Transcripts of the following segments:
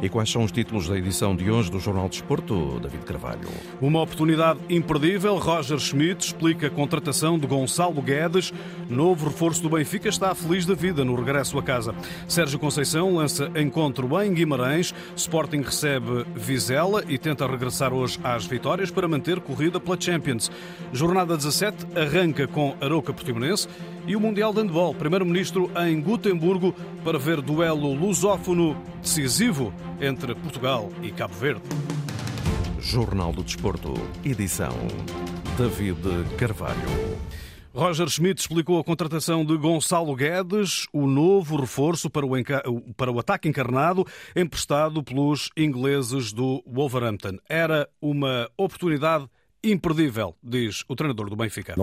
E quais são os títulos da edição de hoje do Jornal de Desporto, David Carvalho? Uma oportunidade imperdível. Roger Schmidt explica a contratação de Gonçalo Guedes. Novo reforço do Benfica está feliz da vida no regresso a casa. Sérgio Conceição lança encontro em Guimarães. Sporting recebe Vizela e tenta regressar hoje às vitórias para manter corrida pela Champions. Jornada 17 arranca com Aroca Portimonense e o Mundial de Handball. Primeiro-ministro em Gutemburgo para ver duelo lusófono decisivo entre Portugal e Cabo Verde. Jornal do Desporto, edição David Carvalho. Roger Schmidt explicou a contratação de Gonçalo Guedes, o novo reforço para o, para o ataque encarnado, emprestado pelos ingleses do Wolverhampton. Era uma oportunidade imperdível, diz o treinador do Benfica.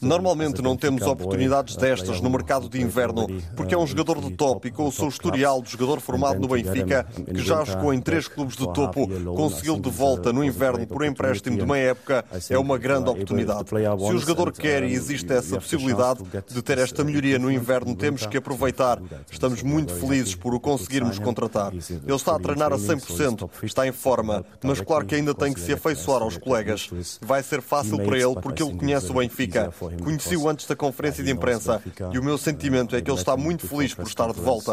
Normalmente não temos oportunidades destas no mercado de inverno, porque é um jogador de top e com o seu historial de jogador formado no Benfica, que já jogou em três clubes de topo, conseguiu de volta no inverno por empréstimo de meia época, é uma grande oportunidade. Se o jogador quer e existe essa possibilidade de ter esta melhoria no inverno, temos que aproveitar. Estamos muito felizes por o conseguirmos contratar. Ele está a treinar a 100% está em forma, mas claro que ainda tem que se afeiçoar aos colegas. Vai ser fácil para ele porque ele conhece o Benfica. Conheci-o antes da conferência de imprensa e o meu sentimento é que ele está muito feliz por estar de volta.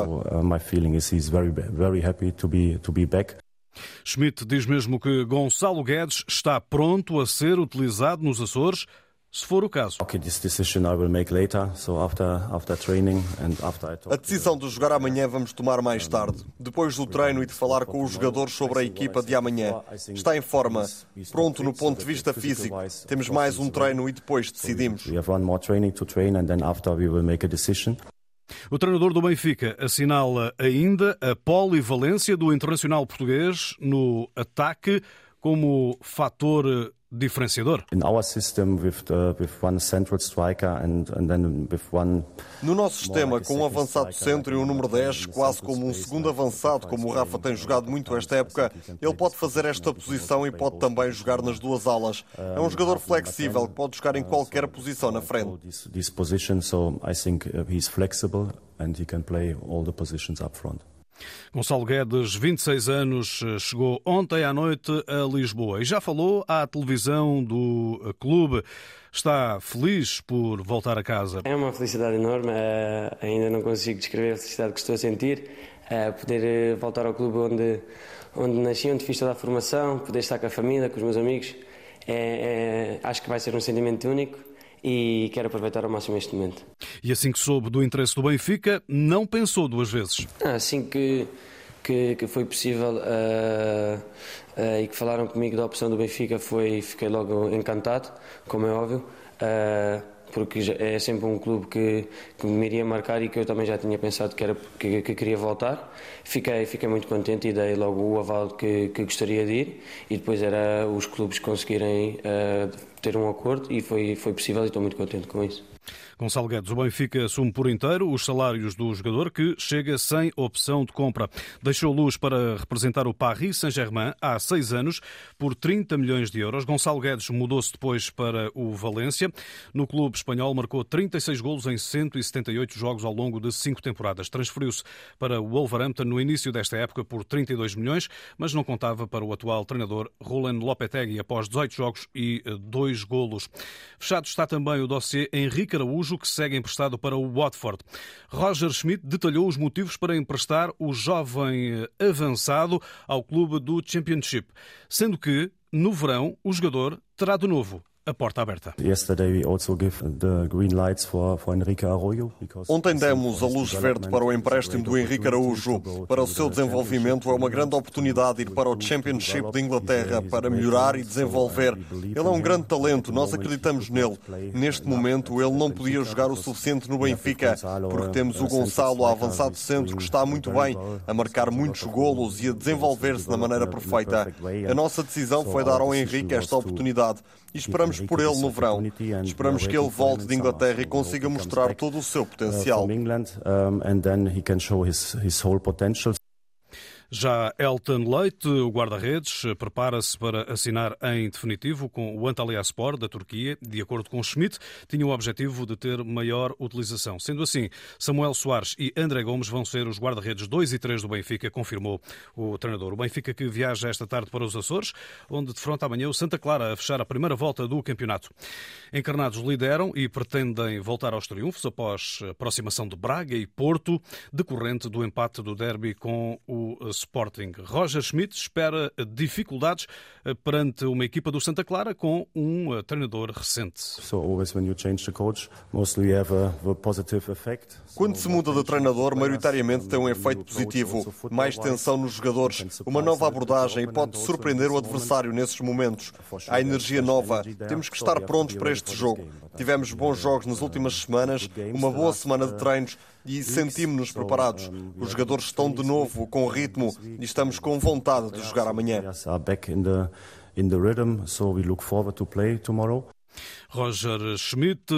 Schmidt diz mesmo que Gonçalo Guedes está pronto a ser utilizado nos Açores se for o caso. A decisão de jogar amanhã vamos tomar mais tarde, depois do treino e de falar com os jogadores sobre a equipa de amanhã. Está em forma, pronto no ponto de vista físico. Temos mais um treino e depois decidimos. O treinador do Benfica assinala ainda a polivalência do internacional português no ataque como fator diferenciador. No nosso sistema, com um avançado centro e um número 10, quase como um segundo avançado, como o Rafa tem jogado muito esta época, ele pode fazer esta posição e pode também jogar nas duas alas. É um jogador flexível que pode jogar em qualquer posição na frente. and he can play all the positions up front. Gonçalo Guedes, 26 anos, chegou ontem à noite a Lisboa e já falou à televisão do clube. Está feliz por voltar a casa? É uma felicidade enorme, uh, ainda não consigo descrever a felicidade que estou a sentir. Poder eh, voltar ao clube onde, onde nasci, onde fiz toda a formação, poder estar com a família, com os meus amigos, é, é, acho que vai ser um sentimento único e quero aproveitar ao máximo este momento. E assim que soube do interesse do Benfica, não pensou duas vezes? Assim que, que, que foi possível uh, uh, e que falaram comigo da opção do Benfica, foi, fiquei logo encantado, como é óbvio. Uh, porque é sempre um clube que, que me iria marcar e que eu também já tinha pensado que, era, que, que queria voltar. Fiquei, fiquei muito contente e dei logo o aval que, que gostaria de ir e depois era os clubes conseguirem uh, ter um acordo e foi, foi possível e estou muito contente com isso. Gonçalo Guedes, o Benfica assume por inteiro os salários do jogador que chega sem opção de compra. Deixou luz para representar o Paris Saint-Germain há seis anos por 30 milhões de euros. Gonçalo Guedes mudou-se depois para o Valência. No clube espanhol marcou 36 golos em 178 jogos ao longo de cinco temporadas. Transferiu-se para o Wolverhampton no início desta época por 32 milhões, mas não contava para o atual treinador Roland Lopetegui após 18 jogos e dois golos. Fechado está também o dossiê Henrique Araújo Araújo, que segue emprestado para o Watford. Roger Schmidt detalhou os motivos para emprestar o jovem avançado ao clube do Championship, sendo que, no verão, o jogador terá de novo a porta aberta. Ontem demos a luz verde para o empréstimo do Henrique Araújo. Para o seu desenvolvimento é uma grande oportunidade ir para o Championship de Inglaterra para melhorar e desenvolver. Ele é um grande talento, nós acreditamos nele. Neste momento ele não podia jogar o suficiente no Benfica, porque temos o Gonçalo a avançado centro que está muito bem, a marcar muitos golos e a desenvolver-se da maneira perfeita. A nossa decisão foi dar ao Henrique esta oportunidade. E esperamos por ele no verão. Esperamos que ele volte de Inglaterra e consiga mostrar todo o seu potencial. Já Elton Leite, o guarda-redes, prepara-se para assinar em definitivo com o Antalyaspor da Turquia. De acordo com Schmidt, tinha o objetivo de ter maior utilização. Sendo assim, Samuel Soares e André Gomes vão ser os guarda-redes 2 e 3 do Benfica, confirmou o treinador. O Benfica que viaja esta tarde para os Açores, onde defronta amanhã o Santa Clara a fechar a primeira volta do campeonato. Encarnados lideram e pretendem voltar aos triunfos após a aproximação de Braga e Porto, decorrente do empate do derby com o Sporting. Roger Schmidt espera dificuldades eh, perante uma equipa do Santa Clara com um eh, treinador recente. Quando se muda de treinador, maioritariamente tem um efeito positivo. Mais tensão nos jogadores, uma nova abordagem e pode surpreender o adversário nesses momentos. Há energia nova. Temos que estar prontos para este jogo. Tivemos bons jogos nas últimas semanas, uma boa semana de treinos e sentimos-nos preparados. Os jogadores estão de novo com ritmo e estamos com vontade de jogar amanhã. Roger Schmidt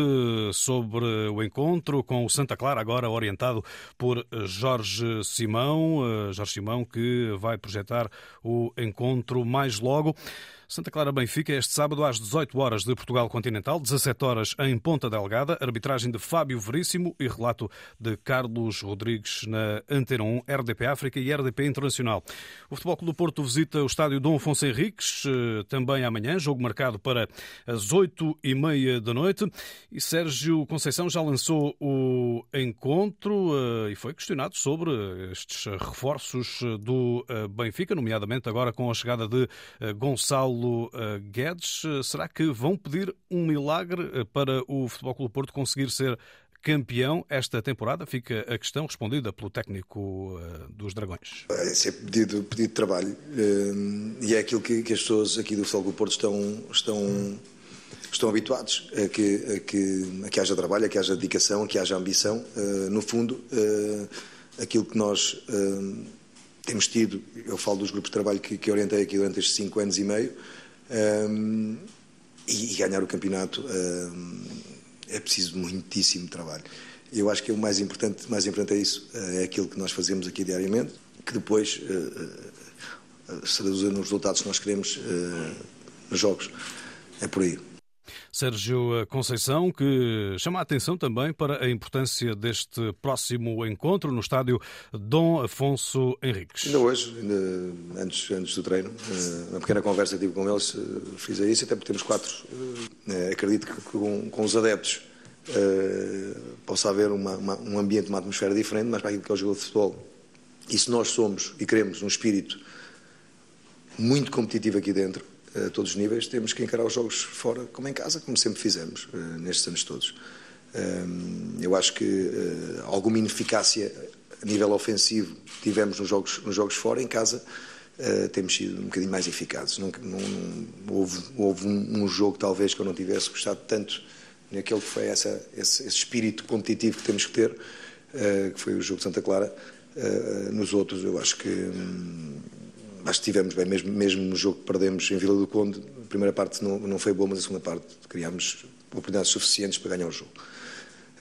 sobre o encontro com o Santa Clara, agora orientado por Jorge Simão. Eh, Jorge Simão que vai projetar o encontro mais logo. Santa Clara Benfica este sábado às 18 horas de Portugal Continental, 17 horas em Ponta Delgada, arbitragem de Fábio Veríssimo e relato de Carlos Rodrigues na Antena 1, RDP África e RDP Internacional. O Futebol Clube do Porto visita o estádio Dom Afonso Henriques eh, também amanhã, jogo marcado para as 8 e meia da noite e Sérgio Conceição já lançou o encontro eh, e foi questionado sobre estes reforços do eh, Benfica, nomeadamente agora com a chegada de Gonçalo Paulo eh, Guedes. Eh, será que vão pedir um milagre eh, para o Futebol Clube Porto conseguir ser campeão esta temporada? Fica a questão respondida pelo técnico dos Dragões. É sempre pedido, pedido de trabalho e é aquilo que, que as pessoas aqui do Futebol Clube Porto estão, estão, estão habituados, a que, a, que, a que haja trabalho, a que haja dedicação, a que haja ambição. No fundo, aquilo que nós temos tido, eu falo dos grupos de trabalho que, que orientei aqui durante estes cinco anos e meio, um, e, e, ganhar o campeonato um, é preciso muitíssimo trabalho. Eu acho que o mais importante, mais importante é isso, é aquilo que nós fazemos aqui diariamente, que depois uh, uh, se traduz nos resultados que nós queremos uh, nos jogos. É por aí. Sérgio Conceição, que chama a atenção também para a importância deste próximo encontro no estádio Dom Afonso Henriques. Ainda hoje, ainda antes, antes do treino, eh, uma pequena conversa que tive com eles, eh, fiz isso, até porque temos quatro. Eh, acredito que com, com os adeptos possa haver uma, uma, um ambiente, uma atmosfera diferente, mas para aquilo que é o jogo de futebol. E se nós somos e queremos um espírito muito competitivo aqui dentro, a todos os níveis, temos que encarar os jogos fora como em casa, como sempre fizemos uh, nestes anos todos. Um, eu acho que uh, alguma ineficácia a nível ofensivo tivemos nos jogos, nos jogos fora, em casa temos sido um bocadinho mais eficazes. Não, não, houve, houve um, um, jogo, talvez, que eu não tivesse gostado tanto naquele que foi essa, esse, esse espírito competitivo que temos que ter, que foi o jogo de Santa Clara. nos outros, eu acho que. Acho que bem, mesmo, mesmo no jogo que perdemos em Vila do Conde, a primeira parte não, não foi boa, mas a segunda parte criámos oportunidades suficientes para ganhar o jogo.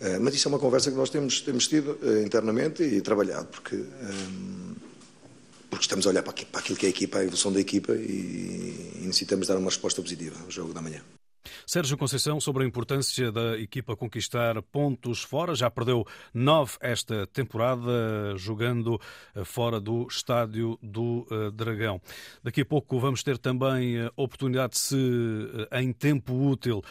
Uh, mas isso é uma conversa que nós temos, temos tido uh, internamente e trabalhado, porque, eh, porque estamos a olhar para, para aquilo que é a equipa, a evolução da equipa e, e necessitamos dar uma resposta positiva ao jogo da manhã. Sérgio Conceição, sobre a importância da equipa conquistar pontos fora, já perdeu nove esta temporada, jogando eh, fora do Estádio do eh, Dragão. Daqui a pouco vamos ter também a oportunidade, se eh, em tempo útil,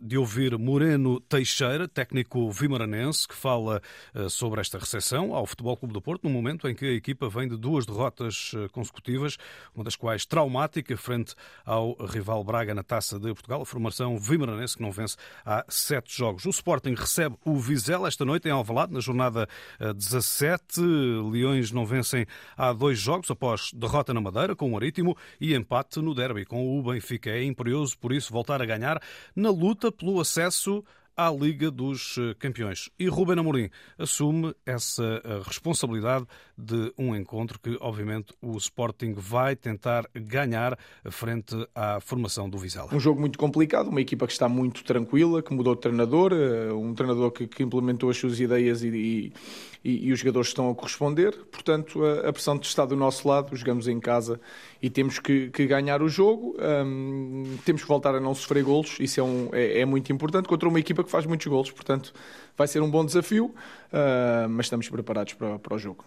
de ouvir Moreno Teixeira, técnico vimaranense, que fala sobre esta recepção ao Futebol Clube do Porto, no momento em que a equipa vem de duas derrotas consecutivas, uma das quais traumática, frente ao rival Braga na Taça de Portugal formação vimaranense que não vence há sete jogos. O Sporting recebe o Vizela esta noite em Alvalade, na jornada 17. Eh, Leões não vencem há dois jogos após derrota na Madeira com o Marítimo e empate no derby com o Benfica. É imperioso, por isso, voltar a ganhar na luta pelo acesso à Liga dos Campeões. E Ruben Amorim assume essa responsabilidade de um encontro que, obviamente, o Sporting vai tentar ganhar frente à formação do Vizela. Um jogo muito complicado, uma equipa que está muito tranquila, que mudou de treinador, eh, um treinador que, que implementou as suas ideias e, e, e, os jogadores estão a corresponder. Portanto, a, a, pressão está do nosso lado, jogamos em casa e temos que, que ganhar o jogo. Um, temos que voltar a não sofrer golos, isso é, um, é, é, muito importante contra uma equipa que faz muitos golos. Portanto, vai ser um bom desafio, uh, mas estamos preparados para, para o jogo.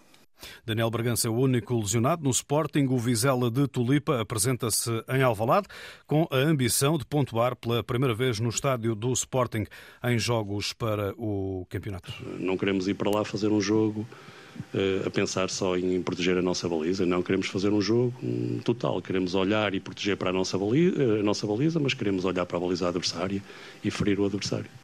Daniel Bragança é o único lesionado no Sporting. O Vizela de Tulipa apresenta-se em Alvalade com a ambição de pontuar pela primeira vez no estádio do Sporting em jogos para o campeonato. Não queremos ir para lá fazer um jogo uh, a pensar só em proteger a nossa baliza. Não queremos fazer um jogo total. Queremos olhar e proteger para a nossa, baliza, a nossa baliza, mas queremos olhar para a baliza adversária e ferir o adversário.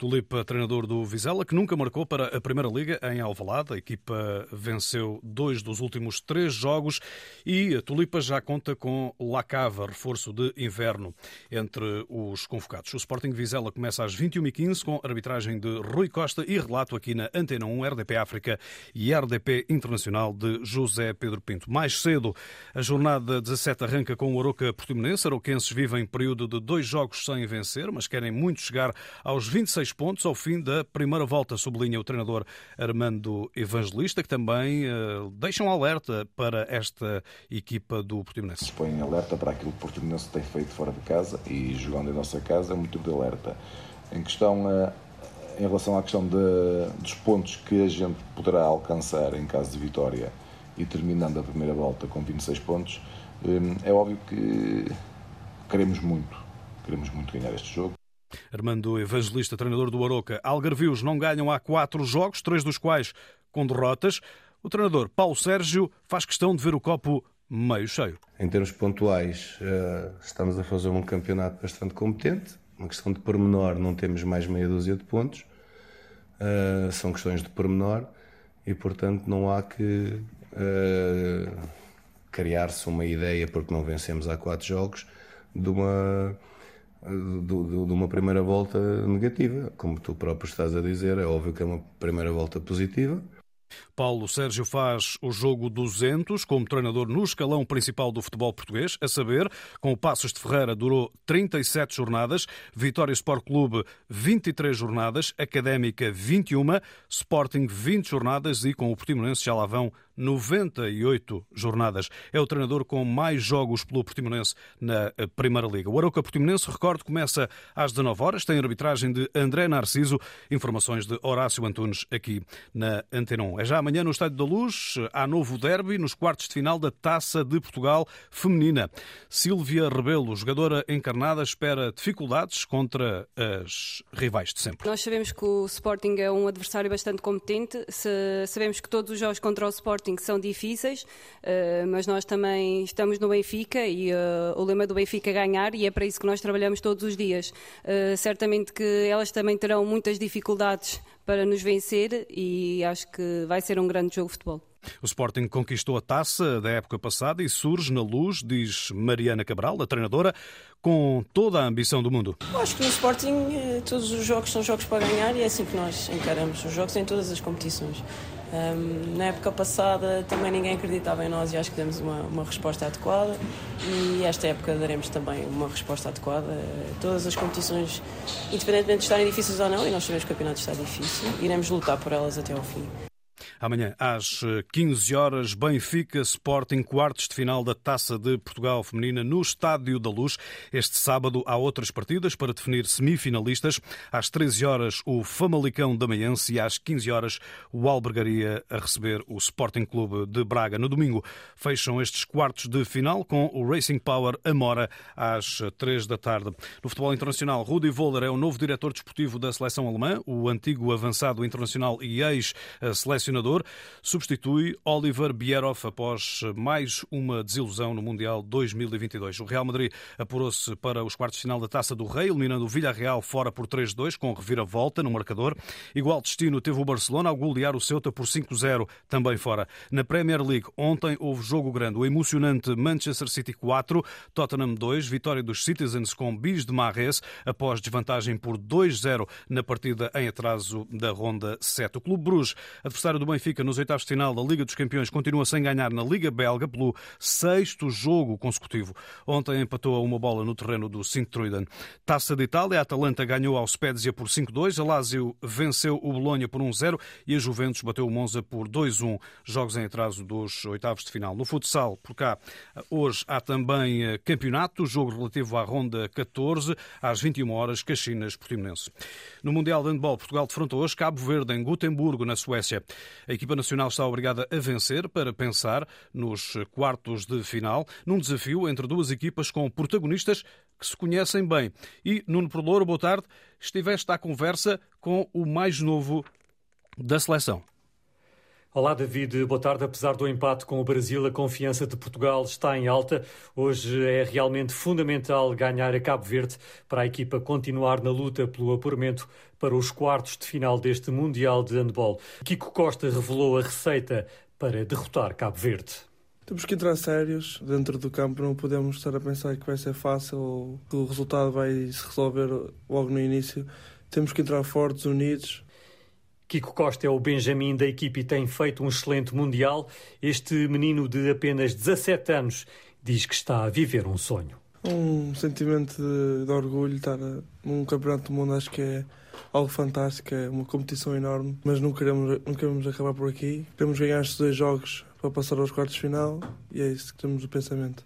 Tulipa, treinador do Vizela, que nunca marcou para a Primeira Liga em Alvalade. A equipa venceu dois dos últimos três jogos e a Tulipa já conta com Lacava, reforço de inverno, entre os convocados. O Sporting Vizela começa às 21h15 com arbitragem de Rui Costa e relato aqui na Antena 1, RDP África e RDP Internacional de José Pedro Pinto. Mais cedo, a jornada 17 arranca com o Aroca Portimonense. Aroquenses vivem período de dois jogos sem vencer, mas querem muito chegar aos 26 pontos ao fim da primeira volta, sublinha o treinador Armando Evangelista, que também uh, deixa um alerta para esta equipa do Portimonense. Põe alerta para aquilo que o Portimonense tem feito fora de casa e jogando em nossa casa é muito de alerta. Em questão, uh, em relação à questão de, dos pontos que a gente poderá alcançar em caso de vitória e terminando a primeira volta com 26 pontos, um, é óbvio que queremos muito, queremos muito ganhar este jogo. Armando Evangelista, treinador do Aroca. Algarvios não ganham há quatro jogos, três dos quais com derrotas. O treinador Paulo Sérgio faz questão de ver o copo meio cheio. Em termos pontuais, eh, estamos a fazer um campeonato bastante competente. Uma questão de pormenor, não temos mais meia dúzia de pontos. Eh, são questões de pormenor e, portanto, não há que eh, criar-se uma ideia, porque não vencemos há quatro jogos, de uma de, uma primeira volta negativa. Como tu próprio estás a dizer, é óbvio que é uma primeira volta positiva. Paulo Sérgio faz o jogo 200 como treinador no escalão principal do futebol português, a saber, com o Passos de Ferreira durou 37 jornadas, Vitória Sport Clube 23 jornadas, Académica 21, Sporting 20 jornadas e com o Portimonense já lá vão 98 jornadas. É o treinador com mais jogos pelo Portimonense na eh, Primeira Liga. O Aroca Portimonense, recordo, começa às 19 horas. Tem arbitragem de André Narciso. Informações de Horácio Antunes aqui na Antena 1. É já amanhã no Estádio da Luz. Há novo derby nos quartos de final da Taça de Portugal feminina. Sílvia Rebelo, jogadora encarnada, espera dificuldades contra as rivais de sempre. Nós sabemos que o Sporting é um adversário bastante competente. Sabemos que todos os jogos contra o Sporting Sporting são difíceis, uh, mas nós também estamos no Benfica e uh, o lema do Benfica é ganhar e é para isso que nós trabalhamos todos os dias. Uh, certamente que elas também terão muitas dificuldades para nos vencer e acho que vai ser um grande jogo de futebol. O Sporting conquistou a taça da época passada e surge na luz, diz Mariana Cabral, a treinadora, com toda a ambição do mundo. acho que no Sporting todos os jogos são jogos para ganhar e é assim que nós encaramos os jogos em todas as competições. Um, na época passada também ninguém acreditava em nós e acho que demos uma, uma resposta adequada e esta época daremos também uma resposta adequada. Todas as competições, independentemente de estarem difíceis ou não, e nós sabemos que o campeonato está difícil, iremos lutar por elas até ao fim. Amanhã, às 15 horas, Benfica Sporting, quartos de final da Taça de Portugal Feminina no Estádio da Luz. Este sábado há outras partidas para definir semifinalistas. Às 13 horas, o Famalicão da Manhense e às 15 horas, o Albergaria a receber o Sporting Clube de Braga. No domingo, fecham estes quartos de final com o Racing Power Amora às 3 da tarde. No futebol internacional, Rudi Voller é o novo diretor desportivo da seleção alemã, o antigo avançado internacional e ex-selecionador treinador, substitui Oliver Bierhoff após mais uma desilusão no Mundial 2022. O Real Madrid apurou-se para os quartos de final da Taça do Rei, eliminando o Villarreal fora por 3-2, com reviravolta no marcador. Igual destino teve o Barcelona ao golear o Ceuta por 5-0, também fora. Na Premier League, ontem houve jogo grande. O emocionante Manchester City 4, Tottenham 2, vitória dos Citizens com bis de Marres, após desvantagem por 2-0 na partida em atraso da ronda 7. O Clube Bruges, adversário do Benfica nos oitavos de final da Liga dos Campeões, continua sem ganhar na Liga Belga pelo sexto jogo consecutivo. Ontem empatou a uma bola no terreno do Sint-Truiden. Taça de Itália, a Atalanta ganhou ao Spezia por 5-2, a Lazio venceu o Bolonha por 1-0 e a Juventus bateu o Monza por 2-1, jogos em atraso dos oitavos de final. No futsal, por cá, hoje há também eh, campeonato, jogo relativo à ronda 14, às 21 horas, Caxinas Portimonense. No Mundial de Handball, Portugal defrontou hoje Cabo Verde em Gotemburgo, na Suécia. A equipa nacional está obrigada a vencer para pensar nos quartos de final, num desafio entre duas equipas com protagonistas que se conhecem bem. E, Nuno Prolouro, boa tarde, estiveste à conversa com o mais novo da seleção. Olá, David. Boa tarde. Apesar do empate com o Brasil, a confiança de Portugal está em alta. Hoje é realmente fundamental ganhar a Cabo Verde para a equipa continuar na luta pelo apuramento para os quartos de final deste Mundial de Handball. Kiko Costa revelou a receita para derrotar Cabo Verde. Temos que entrar sérios dentro do campo, não podemos estar a pensar que vai ser fácil ou que o resultado vai se resolver logo no início. Temos que entrar fortes, unidos, Kiko Costa é o Benjamin da equipe e tem feito um excelente Mundial. Este menino de apenas 17 anos diz que está a viver um sonho. Um sentimento de, de orgulho estar num campeonato do mundo, acho que é algo fantástico, é uma competição enorme, mas não queremos, não queremos acabar por aqui. Queremos ganhar estes dois jogos para passar aos quartos de final e é isso que temos o pensamento.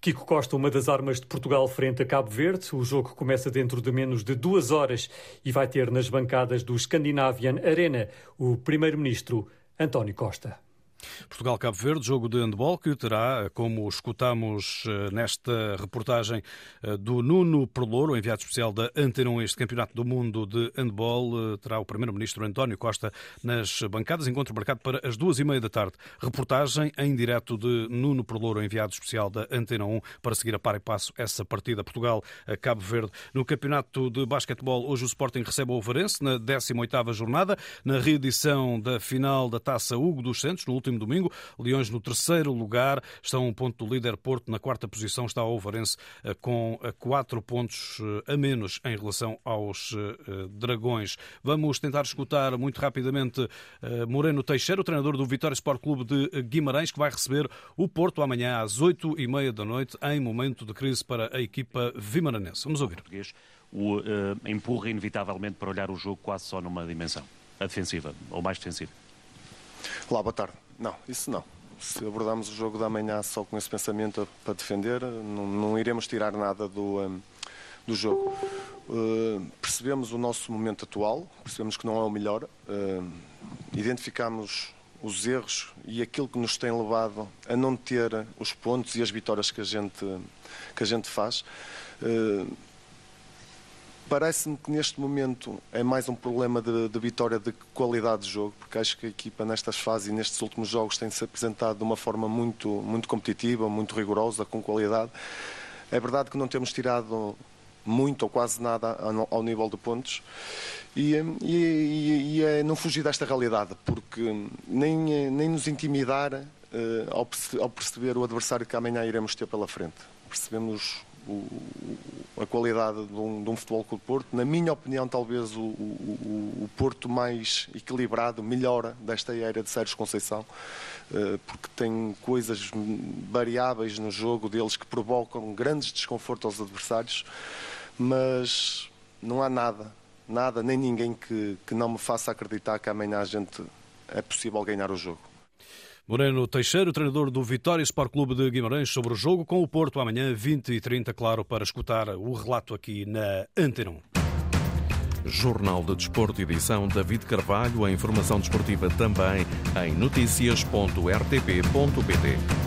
Kiko Costa, uma das armas de Portugal frente a Cabo Verde. O jogo começa dentro de menos de duas horas e vai ter nas bancadas do Scandinavian Arena o primeiro-ministro António Costa. Portugal-Cabo Verde, jogo de handball que terá, como escutamos eh, nesta reportagem eh, do Nuno Perlouro, enviado especial da Antena 1, este Campeonato do Mundo de Handball, eh, terá o Primeiro-Ministro António Costa nas bancadas, encontro marcado para as duas e meia da tarde. Reportagem em direto de Nuno Perlouro, enviado especial da Antena 1, para seguir a par e passo essa partida Portugal-Cabo Verde. No Campeonato de Basquetebol, hoje o Sporting recebe o Ovarense na 18ª jornada, na reedição da final da Taça Hugo dos Santos, no último próximo domingo. Leões no terceiro lugar, estão um ponto do líder Porto. Na quarta posição está o Ovarense eh, com eh, quatro pontos eh, a menos em relação aos Dragões. Vamos tentar escutar muito rapidamente Moreno Teixeira, o treinador do Vitória Sport Clube de Guimarães, que vai receber o Porto amanhã às oito e meia da noite, em momento de crise para a equipa vimaranense. Vamos ouvir. O uh, empurra inevitavelmente para olhar o jogo quase só numa dimensão, a defensiva, ou mais defensiva. Olá, boa tarde. Não, isso não. Se abordarmos o jogo da manhã só com esse pensamento para defender, não, não iremos tirar nada do, um, do jogo. Uh, percebemos o nosso momento atual, percebemos que não é o melhor, uh, identificamos os erros e aquilo que nos tem levado a não ter os pontos e as vitórias que a gente, que a gente faz. Uh, Parece-me que neste momento é mais um problema de, de, vitória de qualidade de jogo, porque acho que a equipa nestas fases e nestes últimos jogos tem-se apresentado de uma forma muito, muito competitiva, muito rigorosa, com qualidade. É verdade que não temos tirado muito ou quase nada ao nível de pontos e, e, e é não fugir desta realidade, porque nem, nem nos intimidar ao, ao perceber o adversário que amanhã iremos ter pela frente. Percebemos o, a qualidade de um, de um futebol com o Porto. Na minha opinião, talvez o, o, o, Porto mais equilibrado, melhor desta era de Sérgio Conceição, eh, porque tem coisas variáveis no jogo deles que provocam grandes desconfortos aos adversários, mas não há nada, nada, nem ninguém que, que não me faça acreditar que amanhã a gente é possível ganhar o jogo. Moreno Teixeira, treinador do Vitória Sport Clube de Guimarães, sobre o jogo com o Porto amanhã, 20 e 30, claro, para escutar o relato aqui na Antena 1. Jornal de Desporto, edição David Carvalho. A informação desportiva também em notícias.rtp.pt.